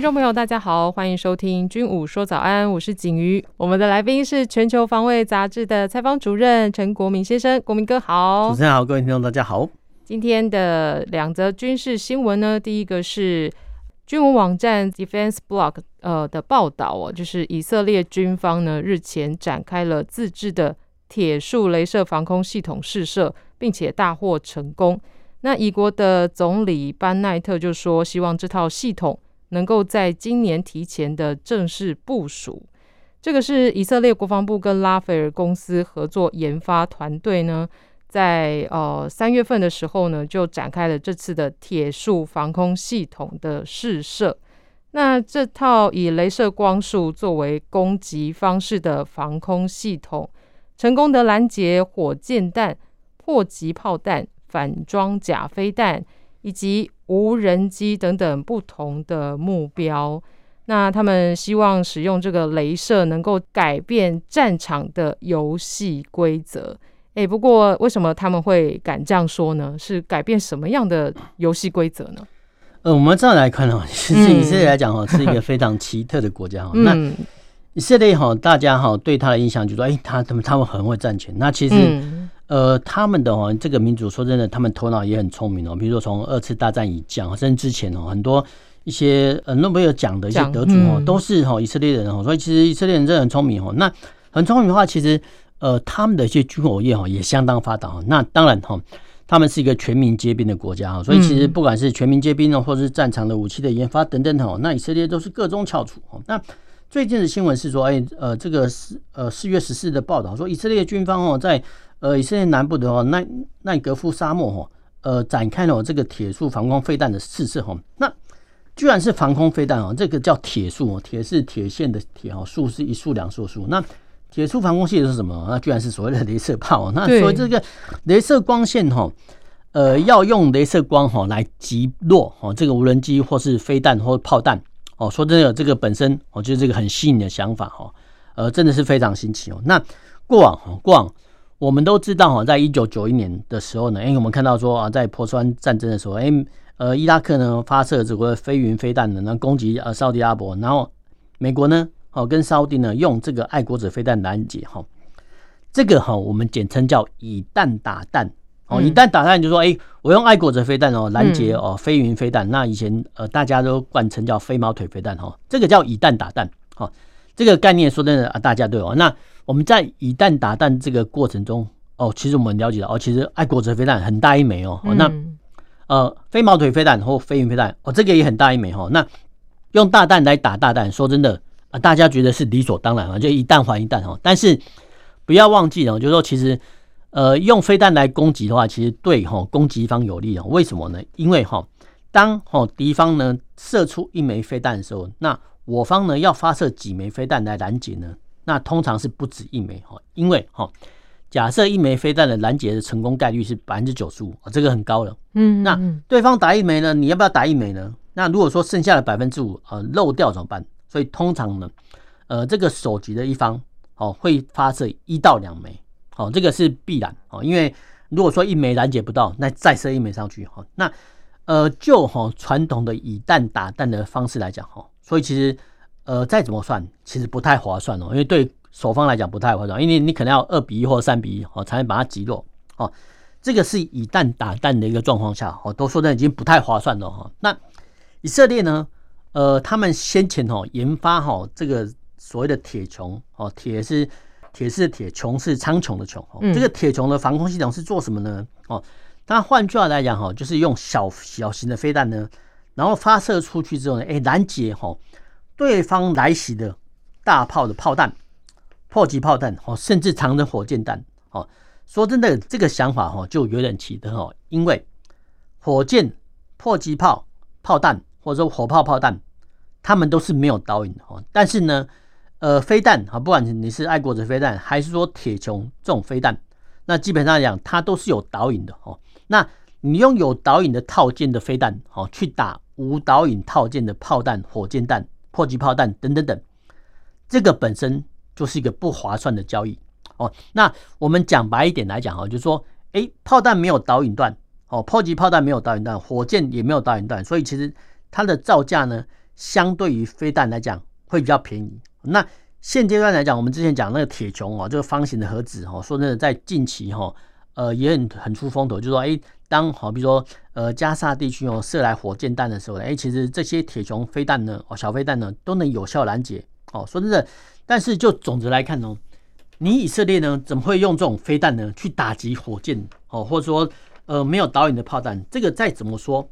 听众朋友，大家好，欢迎收听《军武说早安》，我是景瑜。我们的来宾是《全球防卫杂志》的采访主任陈国民先生，国民哥好。主持人好，各位听众大家好。今天的两则军事新闻呢，第一个是军武网站 Defense Blog 呃的报道哦，就是以色列军方呢日前展开了自制的铁树雷射防空系统试射，并且大获成功。那以国的总理班奈特就说，希望这套系统。能够在今年提前的正式部署，这个是以色列国防部跟拉斐尔公司合作研发团队呢，在呃三月份的时候呢，就展开了这次的铁树防空系统的试射。那这套以雷射光束作为攻击方式的防空系统，成功的拦截火箭弹、迫击炮弹、反装甲飞弹以及无人机等等不同的目标，那他们希望使用这个镭射能够改变战场的游戏规则。诶，不过为什么他们会敢这样说呢？是改变什么样的游戏规则呢？呃，我们这样来看哦，其实以色列来讲哦，是一个非常奇特的国家哈。那以色列哈，大家哈对他的印象就是说，哎，他他们他们很会赚钱。那其实。嗯呃，他们的哦，这个民族说真的，他们头脑也很聪明哦。比如说从二次大战以降，甚至之前哦，很多一些呃诺贝尔奖的一些得主哦，都是哈以色列人哦。所以其实以色列人真的很聪明哦。那很聪明的话，其实呃，他们的一些军火业哈也相当发达哦。那当然哈，他们是一个全民皆兵的国家哈。所以其实不管是全民皆兵哦，或者是战场的武器的研发等等哦，那以色列都是各中翘楚哦。那最近的新闻是说，哎呃，这个四呃四月十四的报道说，以色列军方哦在。呃，以色列南部的哦，奈奈格夫沙漠哈，呃，展开了这个铁树防空飞弹的试射哈。那居然是防空飞弹哦，这个叫铁树哦，铁是铁线的铁哦，树是一树两树树。那铁树防空系统是什么？那居然是所谓的镭射炮。那所以这个镭射光线哈，呃，要用镭射光哈来击落哦这个无人机或是飞弹或炮弹哦。说真的，这个本身哦就是这个很新颖的想法哈，呃，真的是非常新奇哦。那过往哈过往。我们都知道哈，在一九九一年的时候呢，哎，我们看到说啊，在波斯湾战争的时候，哎，呃，伊拉克呢发射这个飞云飞弹呢，那攻击呃沙特阿拉伯，然后美国呢，哦，跟沙特呢用这个爱国者飞弹拦截哈，这个哈我们简称叫以弹打弹，哦，以弹打弹就是说，哎，我用爱国者飞弹哦拦截哦飞云飞弹，那以前呃大家都惯称叫飞毛腿飞弹哈，这个叫以弹打弹，哈，这个概念说真的啊，大家都有那。我们在以弹打弹这个过程中，哦，其实我们了解到，哦，其实爱国者飞弹很大一枚哦，嗯、那呃飞毛腿飞弹或飞云飞弹，哦，这个也很大一枚哈。那用大弹来打大弹，说真的啊，大家觉得是理所当然啊，就一弹还一弹哦。但是不要忘记了，就是说其实呃用飞弹来攻击的话，其实对哈攻击方有利哦。为什么呢？因为哈当哈敌方呢射出一枚飞弹的时候，那我方呢要发射几枚飞弹来拦截呢？那通常是不止一枚哈，因为哈，假设一枚飞弹的拦截的成功概率是百分之九十五，这个很高了。嗯，那对方打一枚呢，你要不要打一枚呢？那如果说剩下的百分之五呃漏掉怎么办？所以通常呢，呃，这个首级的一方哦会发射一到两枚，哦，这个是必然哦，因为如果说一枚拦截不到，那再射一枚上去哈，那呃就哈传统的以弹打弹的方式来讲哈，所以其实。呃，再怎么算，其实不太划算哦，因为对守方来讲不太划算，因为你可能要二比一或三比一哦，才能把它击落哦。这个是以弹打弹的一个状况下哦，都说的已经不太划算了哈。那以色列呢？呃，他们先前哦研发哈这个所谓的铁穹哦，铁是铁是铁，穹是苍穹的穹哦。这个铁穹的防空系统是做什么呢？哦，那换句话来讲哈，就是用小小型的飞弹呢，然后发射出去之后呢，哎，拦截哈。对方来袭的大炮的炮弹、迫击炮弹哦，甚至长程火箭弹哦。说真的，这个想法哦就有点奇特哦，因为火箭、迫击炮、炮弹或者说火炮、炮弹，他们都是没有导引的哦。但是呢，呃飞弹啊，不管你是爱国者飞弹还是说铁穹这种飞弹，那基本上讲它都是有导引的哦。那你用有导引的套件的飞弹哦，去打无导引套件的炮弹、火箭弹、迫击炮弹等等等，这个本身就是一个不划算的交易哦。那我们讲白一点来讲哦，就是说，诶，炮弹没有导引段哦，迫击炮弹没有导引段，火箭也没有导引段，所以其实它的造价呢，相对于飞弹来讲会比较便宜。那现阶段来讲，我们之前讲那个铁穹哦，这个方形的盒子哦，说真的，在近期哈，呃，也很很出风头，就是说，诶。当好，比如说，呃，加沙地区哦，射来火箭弹的时候呢，哎，其实这些铁穹飞弹呢，哦，小飞弹呢，都能有效拦截哦。说真的，但是就总的来看哦，你以色列呢，怎么会用这种飞弹呢去打击火箭哦，或者说，呃，没有导引的炮弹，这个再怎么说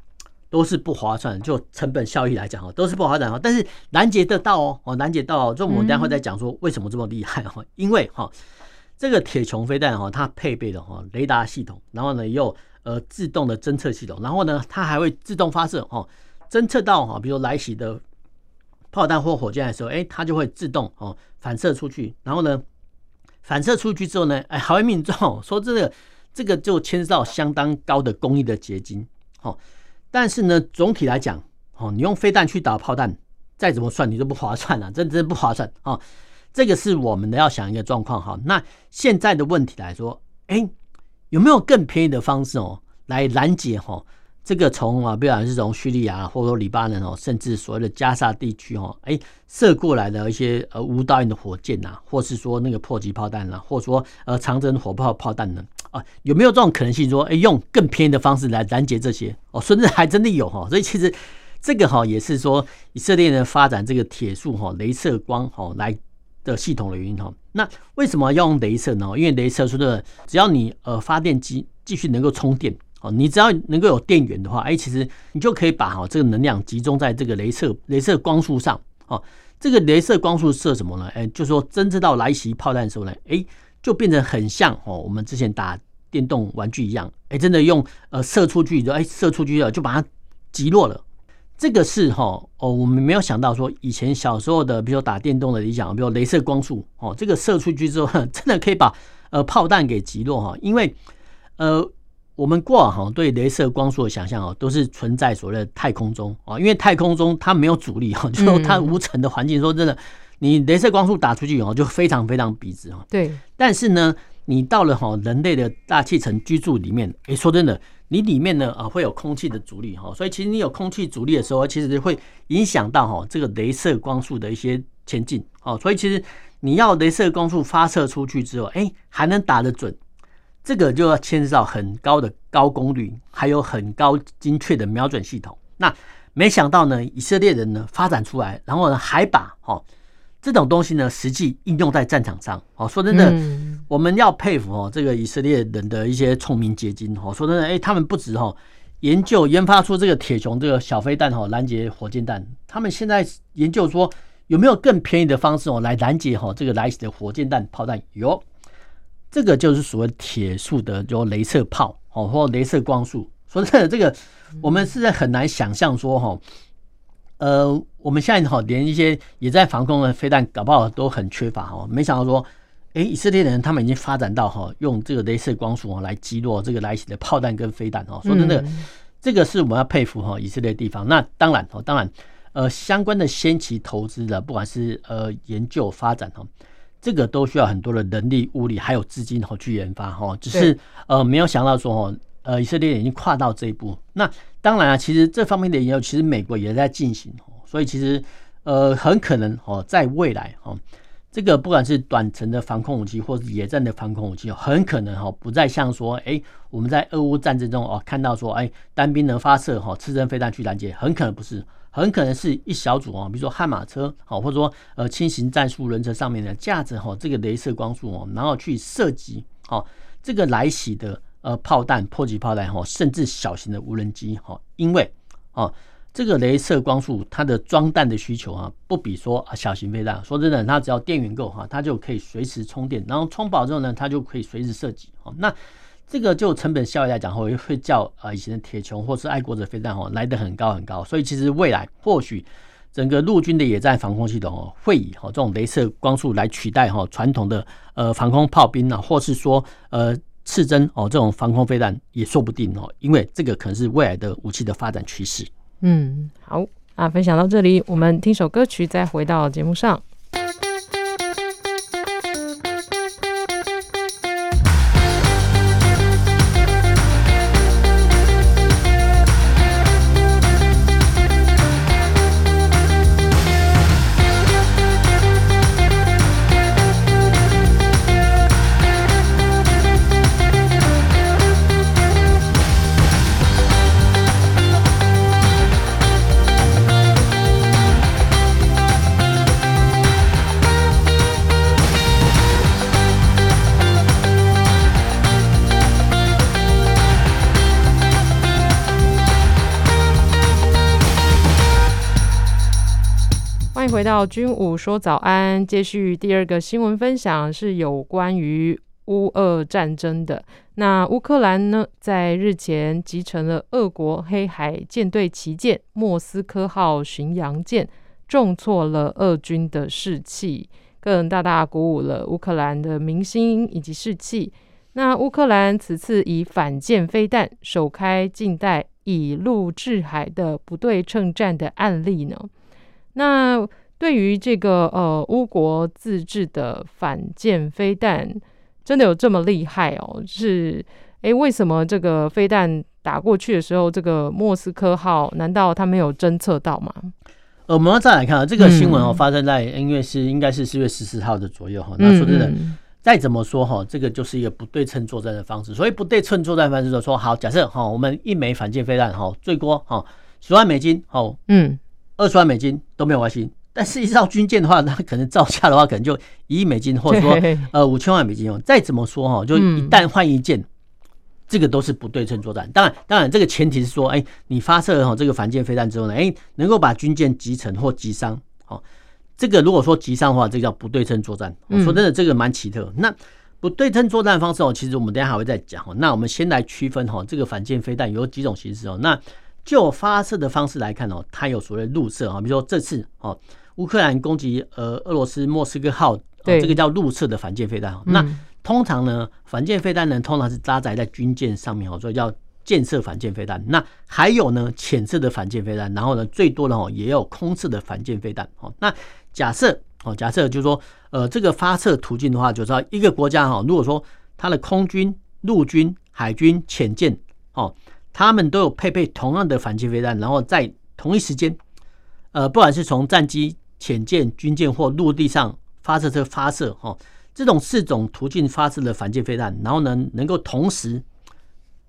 都是不划算，就成本效益来讲哦，都是不划算哦。但是拦截得到哦，哦，拦截到，这我们待会再讲说为什么这么厉害哦，因为哈，这个铁穹飞弹哈，它配备的哈雷达系统，然后呢又。呃，自动的侦测系统，然后呢，它还会自动发射哦，侦测到哈，比如来袭的炮弹或火箭的时候，哎，它就会自动哦反射出去，然后呢，反射出去之后呢，哎，还会命中。说这个这个就牵涉到相当高的工艺的结晶哦。但是呢，总体来讲哦，你用飞弹去打炮弹，再怎么算你都不划算了，真真不划算哦。这个是我们的要想一个状况哈。那现在的问题来说，哎。有没有更便宜的方式哦，来拦截哈这个从啊，不管是从叙利亚或者说黎巴嫩哦，甚至所谓的加沙地区哦，哎射过来的一些呃无导引的火箭呐，或是说那个迫击炮弹呐，或者说呃长征火炮炮弹呢？啊，有没有这种可能性说，哎用更便宜的方式来拦截这些哦？甚至还真的有哈，所以其实这个哈也是说以色列人发展这个铁树哈镭射光哈来。的系统的原因哈，那为什么要用镭射呢？因为镭射说的，只要你呃发电机继续能够充电哦，你只要能够有电源的话，哎，其实你就可以把哈这个能量集中在这个镭射镭射光束上哦。这个镭射光束射什么呢？哎，就是说侦测到来袭炮弹的时候呢，哎，就变成很像哦，我们之前打电动玩具一样，哎，真的用呃射出去就哎射出去了，就把它击落了。这个是哈哦，我们没有想到说以前小时候的，比如打电动的理想，比如镭射光束哦，这个射出去之后，真的可以把呃炮弹给击落哈。因为呃，我们过往哈对镭射光束的想象哦，都是存在所谓的太空中哦，因为太空中它没有阻力哈，就说它无尘的环境，说真的，你镭射光束打出去哦，就非常非常笔直哈。对，但是呢，你到了哈人类的大气层居住里面，诶，说真的。你里面呢啊会有空气的阻力哈，所以其实你有空气阻力的时候，其实会影响到哈这个镭射光束的一些前进哦。所以其实你要镭射光束发射出去之后，哎还能打得准，这个就要牵涉到很高的高功率，还有很高精确的瞄准系统。那没想到呢，以色列人呢发展出来，然后呢还把哈。这种东西呢，实际应用在战场上哦。说真的，我们要佩服哦，这个以色列人的一些聪明结晶哦。说真的，哎，他们不止哦研究研发出这个铁穹这个小飞弹哦，拦截火箭弹。他们现在研究说有没有更便宜的方式哦，来拦截哈这个来袭的火箭弹炮弹。有，这个就是所谓铁树的就镭射炮哦，或镭射光束。说真的，这个我们是在很难想象说哈。呃，我们现在哈连一些也在防空的飞弹，搞不好都很缺乏哈。没想到说，哎，以色列人他们已经发展到哈，用这个镭射光束来击落这个来袭的炮弹跟飞弹哦。说真的，这个是我们要佩服哈以色列的地方。那当然哦，当然，呃，相关的先期投资的，不管是呃研究发展哈，这个都需要很多的人力物力还有资金哈去研发哈。只是呃没有想到说哦。呃，以色列已经跨到这一步。那当然啊，其实这方面的研究，其实美国也在进行。所以其实呃，很可能哦，在未来哦，这个不管是短程的防空武器，或是野战的防空武器，很可能哈，不再像说，哎，我们在俄乌战争中哦，看到说，哎，单兵能发射哈，刺针飞弹去拦截，很可能不是，很可能是一小组哦，比如说悍马车哦，或者说呃轻型战术轮车上面的架着哈这个镭射光束哦，然后去射击哦这个来袭的。呃，炮弹、迫击炮弹哈，甚至小型的无人机哈，因为啊，这个镭射光束它的装弹的需求啊，不比说小型飞弹。说真的，它只要电源够哈，它就可以随时充电，然后充饱之后呢，它就可以随时射击。那这个就成本效益来讲，会会叫啊以前的铁穹或是爱国者飞弹哈来得很高很高。所以其实未来或许整个陆军的野战防空系统哦，会以哈这种镭射光束来取代哈传统的呃防空炮兵啊，或是说呃刺针哦这种防空飞弹也说不定哦，因为这个可能是未来的武器的发展趋势。嗯，好，啊分享到这里，我们听首歌曲，再回到节目上。回到军武说早安，接续第二个新闻分享是有关于乌俄战争的。那乌克兰呢，在日前击沉了俄国黑海舰队旗舰莫斯科号巡洋舰，重挫了俄军的士气，更大大鼓舞了乌克兰的民心以及士气。那乌克兰此次以反舰飞弹首开近代以陆制海的不对称战的案例呢？那对于这个呃乌国自制的反舰飞弹，真的有这么厉害哦？是诶，为什么这个飞弹打过去的时候，这个莫斯科号难道它没有侦测到吗？呃，我们要再来看啊，这个新闻哦，发生在因为是应该是四月十四号的左右哈。那说真的，再怎么说哈，这个就是一个不对称作战的方式。所以不对称作战方式就是说，好，假设哈，我们一枚反舰飞弹哈，最多哈十万美金哦，嗯，二十万美金都没有关系。但是，一艘军舰的话，它可能造价的话，可能就一亿美金，或者说呃五千万美金哦。再怎么说哈，就一旦换一舰，这个都是不对称作战。当然，当然这个前提是说，哎，你发射哈这个反舰飞弹之后呢，哎，能够把军舰击沉或击伤。好，这个如果说击伤的话，这个叫不对称作战。我说真的，这个蛮奇特。那不对称作战方式哦，其实我们等下还会再讲。那我们先来区分哈，这个反舰飞弹有几种形式哦。那就发射的方式来看哦，它有所谓陆射啊，比如说这次哦。乌克兰攻击呃俄罗斯莫斯科号，这个叫陆射的反舰飞弹。那通常呢，反舰飞弹呢通常是搭载在军舰上面哦，所以叫舰射反舰飞弹。那还有呢，潜射的反舰飞弹，然后呢，最多的哦也有空射的反舰飞弹。哦，那假设哦，假设就是说，呃，这个发射途径的话，就知道一个国家哈，如果说它的空军、陆军、海军、潜舰哦，他们都有配备同样的反舰飞弹，然后在同一时间，呃，不管是从战机潜舰、军舰或陆地上发射车发射，哈，这种四种途径发射的反舰飞弹，然后呢，能够同时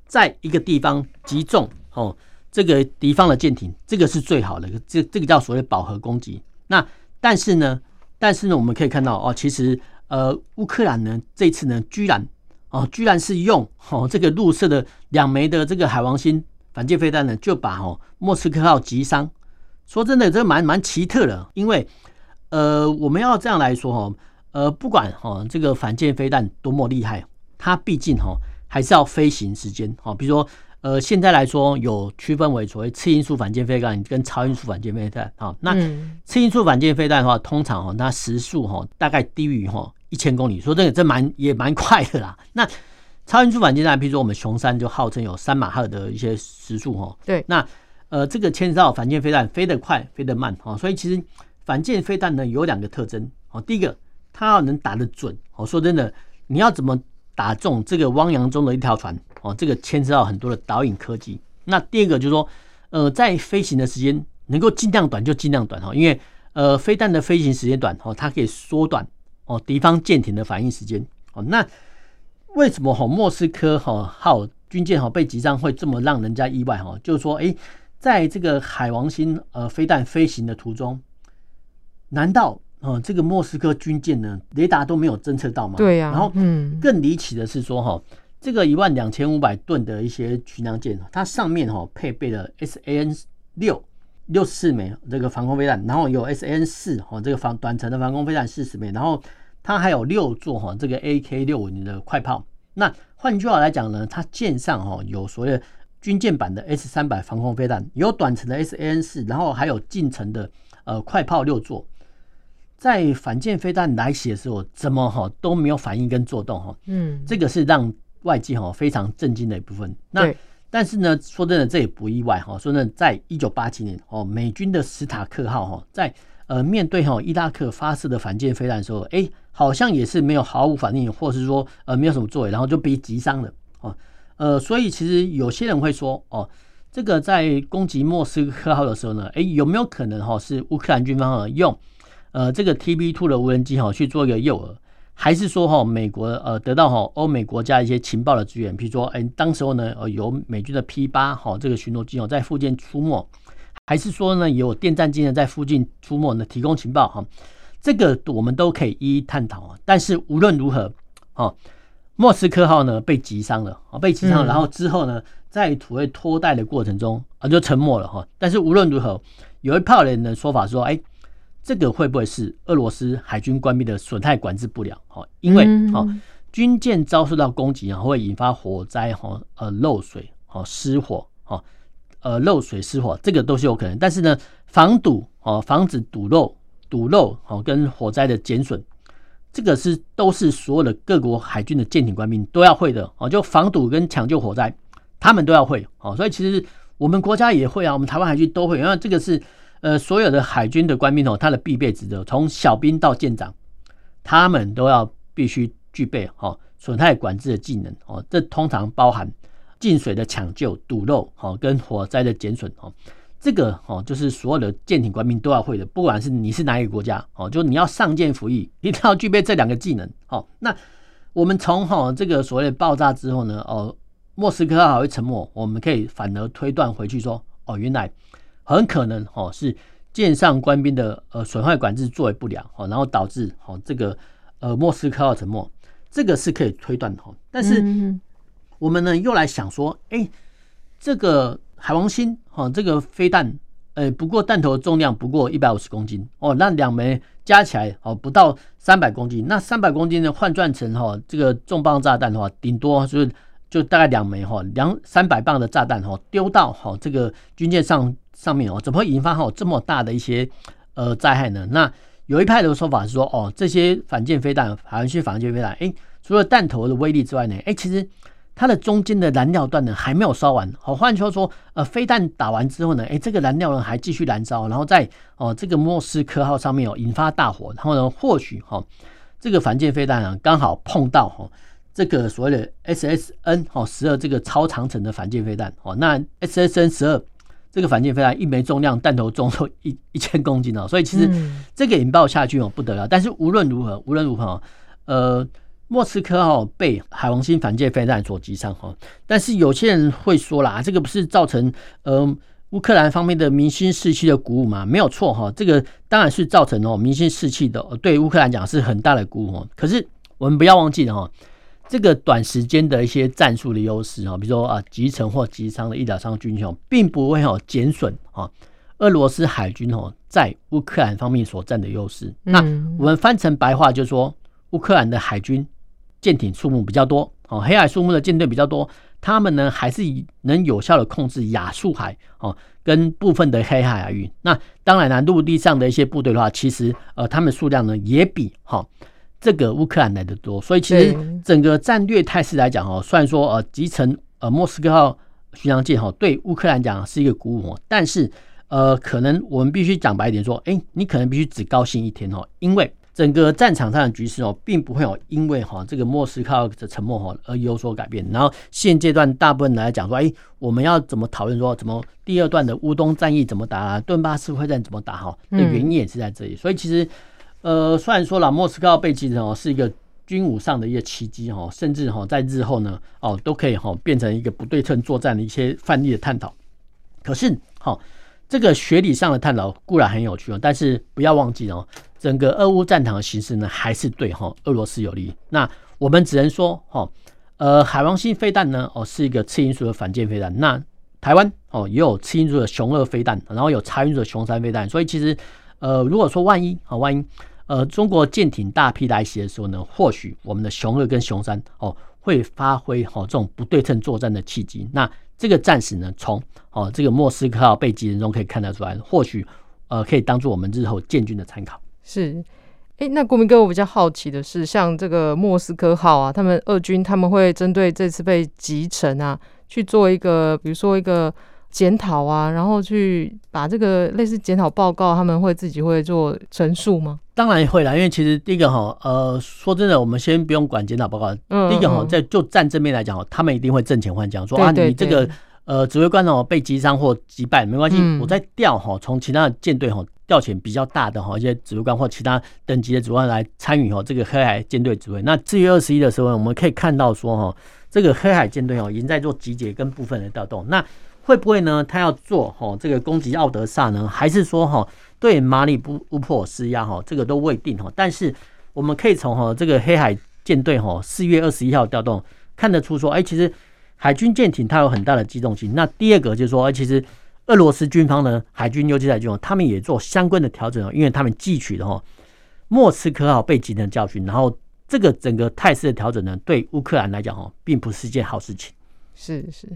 在一个地方击中，哦，这个敌方的舰艇，这个是最好的，这这个叫所谓饱和攻击。那但是呢，但是呢，我们可以看到哦，其实呃，乌克兰呢这次呢，居然哦，居然是用哦这个入射的两枚的这个海王星反舰飞弹呢，就把哦莫斯科号击伤。说真的，这蛮蛮奇特的，因为，呃，我们要这样来说哈，呃，不管哈这个反舰飞弹多么厉害，它毕竟哈还是要飞行时间哈。比如说，呃，现在来说有区分为所谓次音速反舰飞弹跟超音速反舰飞弹啊。那次音速反舰飞弹的话，通常哈它时速哈大概低于哈一千公里，说这个这蛮也蛮快的啦。那超音速反舰弹，比如说我们熊三就号称有三马赫的一些时速哦。对，那。呃，这个牵涉到反舰飞弹飞得快，飞得慢哦，所以其实反舰飞弹呢有两个特征哦。第一个，它要能打得准哦。说真的，你要怎么打中这个汪洋中的一条船哦？这个牵涉到很多的导引科技。那第二个就是说，呃，在飞行的时间能够尽量短就尽量短哈，因为呃，飞弹的飞行时间短哦，它可以缩短哦敌方舰艇的反应时间哦。那为什么哈莫斯科哈号军舰哈被击伤会这么让人家意外哈？就是说，哎。在这个海王星呃飞弹飞行的途中，难道呃这个莫斯科军舰呢雷达都没有侦测到吗？对呀。然后嗯，更离奇的是说哈，这个一万两千五百吨的一些巡洋舰，它上面哈配备了 S A N 六六十四枚这个防空飞弹，然后有 S N 四哈这个防短程的防空飞弹四十枚，然后它还有六座哈这个 A K 六五零的快炮。那换句话来讲呢，它舰上哈有所谓军舰版的 S 三百防空飞弹，有短程的 S N 四，然后还有近程的呃快炮六座，在反舰飞弹来袭的时候，怎么哈都没有反应跟作动哈，嗯，这个是让外界哈非常震惊的一部分。那但是呢，说真的，这也不意外哈。说真的，在一九八七年哦，美军的史塔克号哈在呃面对哈伊拉克发射的反舰飞弹的时候，哎，好像也是没有毫无反应，或是说呃没有什么作为，然后就被击伤了哦。呃，所以其实有些人会说哦。这个在攻击莫斯科号的时候呢，哎，有没有可能哈是乌克兰军方啊用呃这个 TB two 的无人机哈去做一个诱饵，还是说哈美国呃得到哈欧美国家一些情报的资源，比如说哎当时候呢呃有美军的 P 八哈这个巡逻机哦在附近出没，还是说呢有电战机呢在附近出没呢提供情报哈，这个我们都可以一一探讨啊。但是无论如何，哦，莫斯科号呢被击伤了啊被击伤了，然后之后呢？在土卫拖带的过程中啊，就沉没了哈。但是无论如何，有一派人的说法说，哎，这个会不会是俄罗斯海军官兵的损害管制不了？哈，因为哈军舰遭受到攻击啊，会引发火灾哈，呃漏水哈失火哈，呃漏水失火，这个都是有可能。但是呢，防堵哦，防止堵漏堵漏哦，跟火灾的减损，这个是都是所有的各国海军的舰艇官兵都要会的哦，就防堵跟抢救火灾。他们都要会哦，所以其实我们国家也会啊，我们台湾海军都会，因为这个是呃所有的海军的官兵哦，他的必备职责，从小兵到舰长，他们都要必须具备哦损害管制的技能哦，这通常包含进水的抢救、堵漏哦跟火灾的减损哦，这个哦就是所有的舰艇官兵都要会的，不管是你是哪一个国家哦，就你要上舰服役，一定要具备这两个技能哦。那我们从哈这个所谓的爆炸之后呢哦。莫斯科还会沉没，我们可以反而推断回去说，哦，原来很可能哦是舰上官兵的呃损坏管制作为不良哦，然后导致哦这个呃莫斯科号沉没，这个是可以推断的。但是我们呢又来想说，哎，这个海王星哈这个飞弹，呃不过弹头重量不过一百五十公斤哦，那两枚加起来哦不到三百公斤，那三百公斤呢换算成哈这个重磅炸弹的话，顶多就是。就大概两枚哈，两三百磅的炸弹哈，丢到哈这个军舰上上面哦，怎么会引发哈这么大的一些呃灾害呢？那有一派的说法是说，哦，这些反舰飞弹，海王星反舰飞弹，哎，除了弹头的威力之外呢，哎，其实它的中间的燃料段呢还没有烧完。好，换句话说，呃，飞弹打完之后呢，哎，这个燃料呢还继续燃烧，然后在哦这个莫斯科号上面哦引发大火，然后呢，或许哈这个反舰飞弹啊刚好碰到哈。这个所谓的 SSN 哦十二这个超长程的反舰飞弹哦，那 SSN 十二这个反舰飞弹一枚重量弹头重都一 一千公斤哦，所以其实这个引爆下去哦不得了。但是无论如何，无论如何，呃，莫斯科哦被海王星反舰飞弹所击伤哈。但是有些人会说啦，这个不是造成呃乌克兰方面的民心士气的鼓舞吗？没有错哈，这个当然是造成哦民心士气的，对乌克兰讲是很大的鼓舞。哦可是我们不要忘记了哈。这个短时间的一些战术的优势啊，比如说啊，集成或集伤的医疗伤军雄，并不会哦减损啊，俄罗斯海军哦在乌克兰方面所占的优势。那我们翻成白话就是说，乌克兰的海军舰艇数目比较多哦，黑海数目的舰队比较多，他们呢还是能有效的控制亚速海哦跟部分的黑海海域。那当然了，陆地上的一些部队的话，其实呃他们数量呢也比哈。这个乌克兰来的多，所以其实整个战略态势来讲哈，虽然说呃集成呃莫斯科号巡洋舰哈，对乌克兰讲是一个鼓舞，但是呃可能我们必须讲白一点说，哎，你可能必须只高兴一天哦，因为整个战场上的局势哦，并不会有因为哈这个莫斯科号的沉没哈而有所改变。然后现阶段大部分来讲说，哎，我们要怎么讨论说怎么第二段的乌东战役怎么打，顿巴斯会战怎么打哈？那原因也是在这里，所以其实。呃，虽然说了莫斯科被击沉哦，是一个军武上的一个奇迹哈，甚至哈在日后呢哦都可以哈变成一个不对称作战的一些范例的探讨。可是哈，这个学理上的探讨固然很有趣哦，但是不要忘记哦，整个俄乌战场的形势呢还是对哈俄罗斯有利。那我们只能说哈，呃，海王星飞弹呢哦是一个次音速的反舰飞弹，那台湾哦也有次音速的雄二飞弹，然后有差音速的雄三飞弹，所以其实呃如果说万一啊万一。呃，中国舰艇大批来袭的时候呢，或许我们的雄二跟雄三哦会发挥哦这种不对称作战的契机。那这个战史呢，从哦这个莫斯科号被击沉中可以看得出来，或许呃，可以当做我们日后建军的参考。是。哎，那国民哥，我比较好奇的是，像这个莫斯科号啊，他们俄军他们会针对这次被击沉啊，去做一个，比如说一个检讨啊，然后去把这个类似检讨报告，他们会自己会做陈述吗？当然会啦，因为其实第一个哈，呃，说真的，我们先不用管检讨报告，嗯，第一个哈，在就战争面来讲，他们一定会正前换将，说啊，你这个呃指挥官哦被击伤或击败没关系，嗯、我再调哈，从其他的舰队哈。调遣比较大的哈一些指挥官或其他等级的指挥官来参与哈这个黑海舰队指挥。那四月二十一的时候，我们可以看到说哈这个黑海舰队哦已经在做集结跟部分的调动。那会不会呢？他要做哈这个攻击奥德萨呢？还是说哈对马里布乌波尔施压哈？这个都未定哈。但是我们可以从哈这个黑海舰队哈四月二十一号调动看得出说，哎，其实海军舰艇它有很大的机动性。那第二个就是说，哎，其实。俄罗斯军方呢，海军、游击海军他们也做相关的调整哦，因为他们汲取了哈莫斯科号被击沉的教训，然后这个整个态势的调整呢，对乌克兰来讲哈，并不是一件好事情。是是，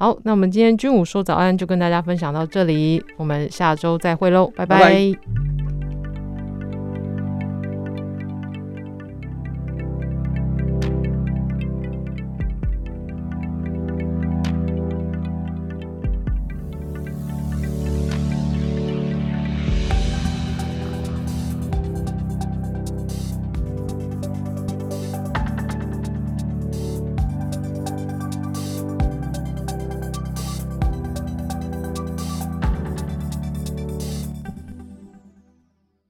好，那我们今天军武说早安就跟大家分享到这里，我们下周再会喽，拜拜。拜拜。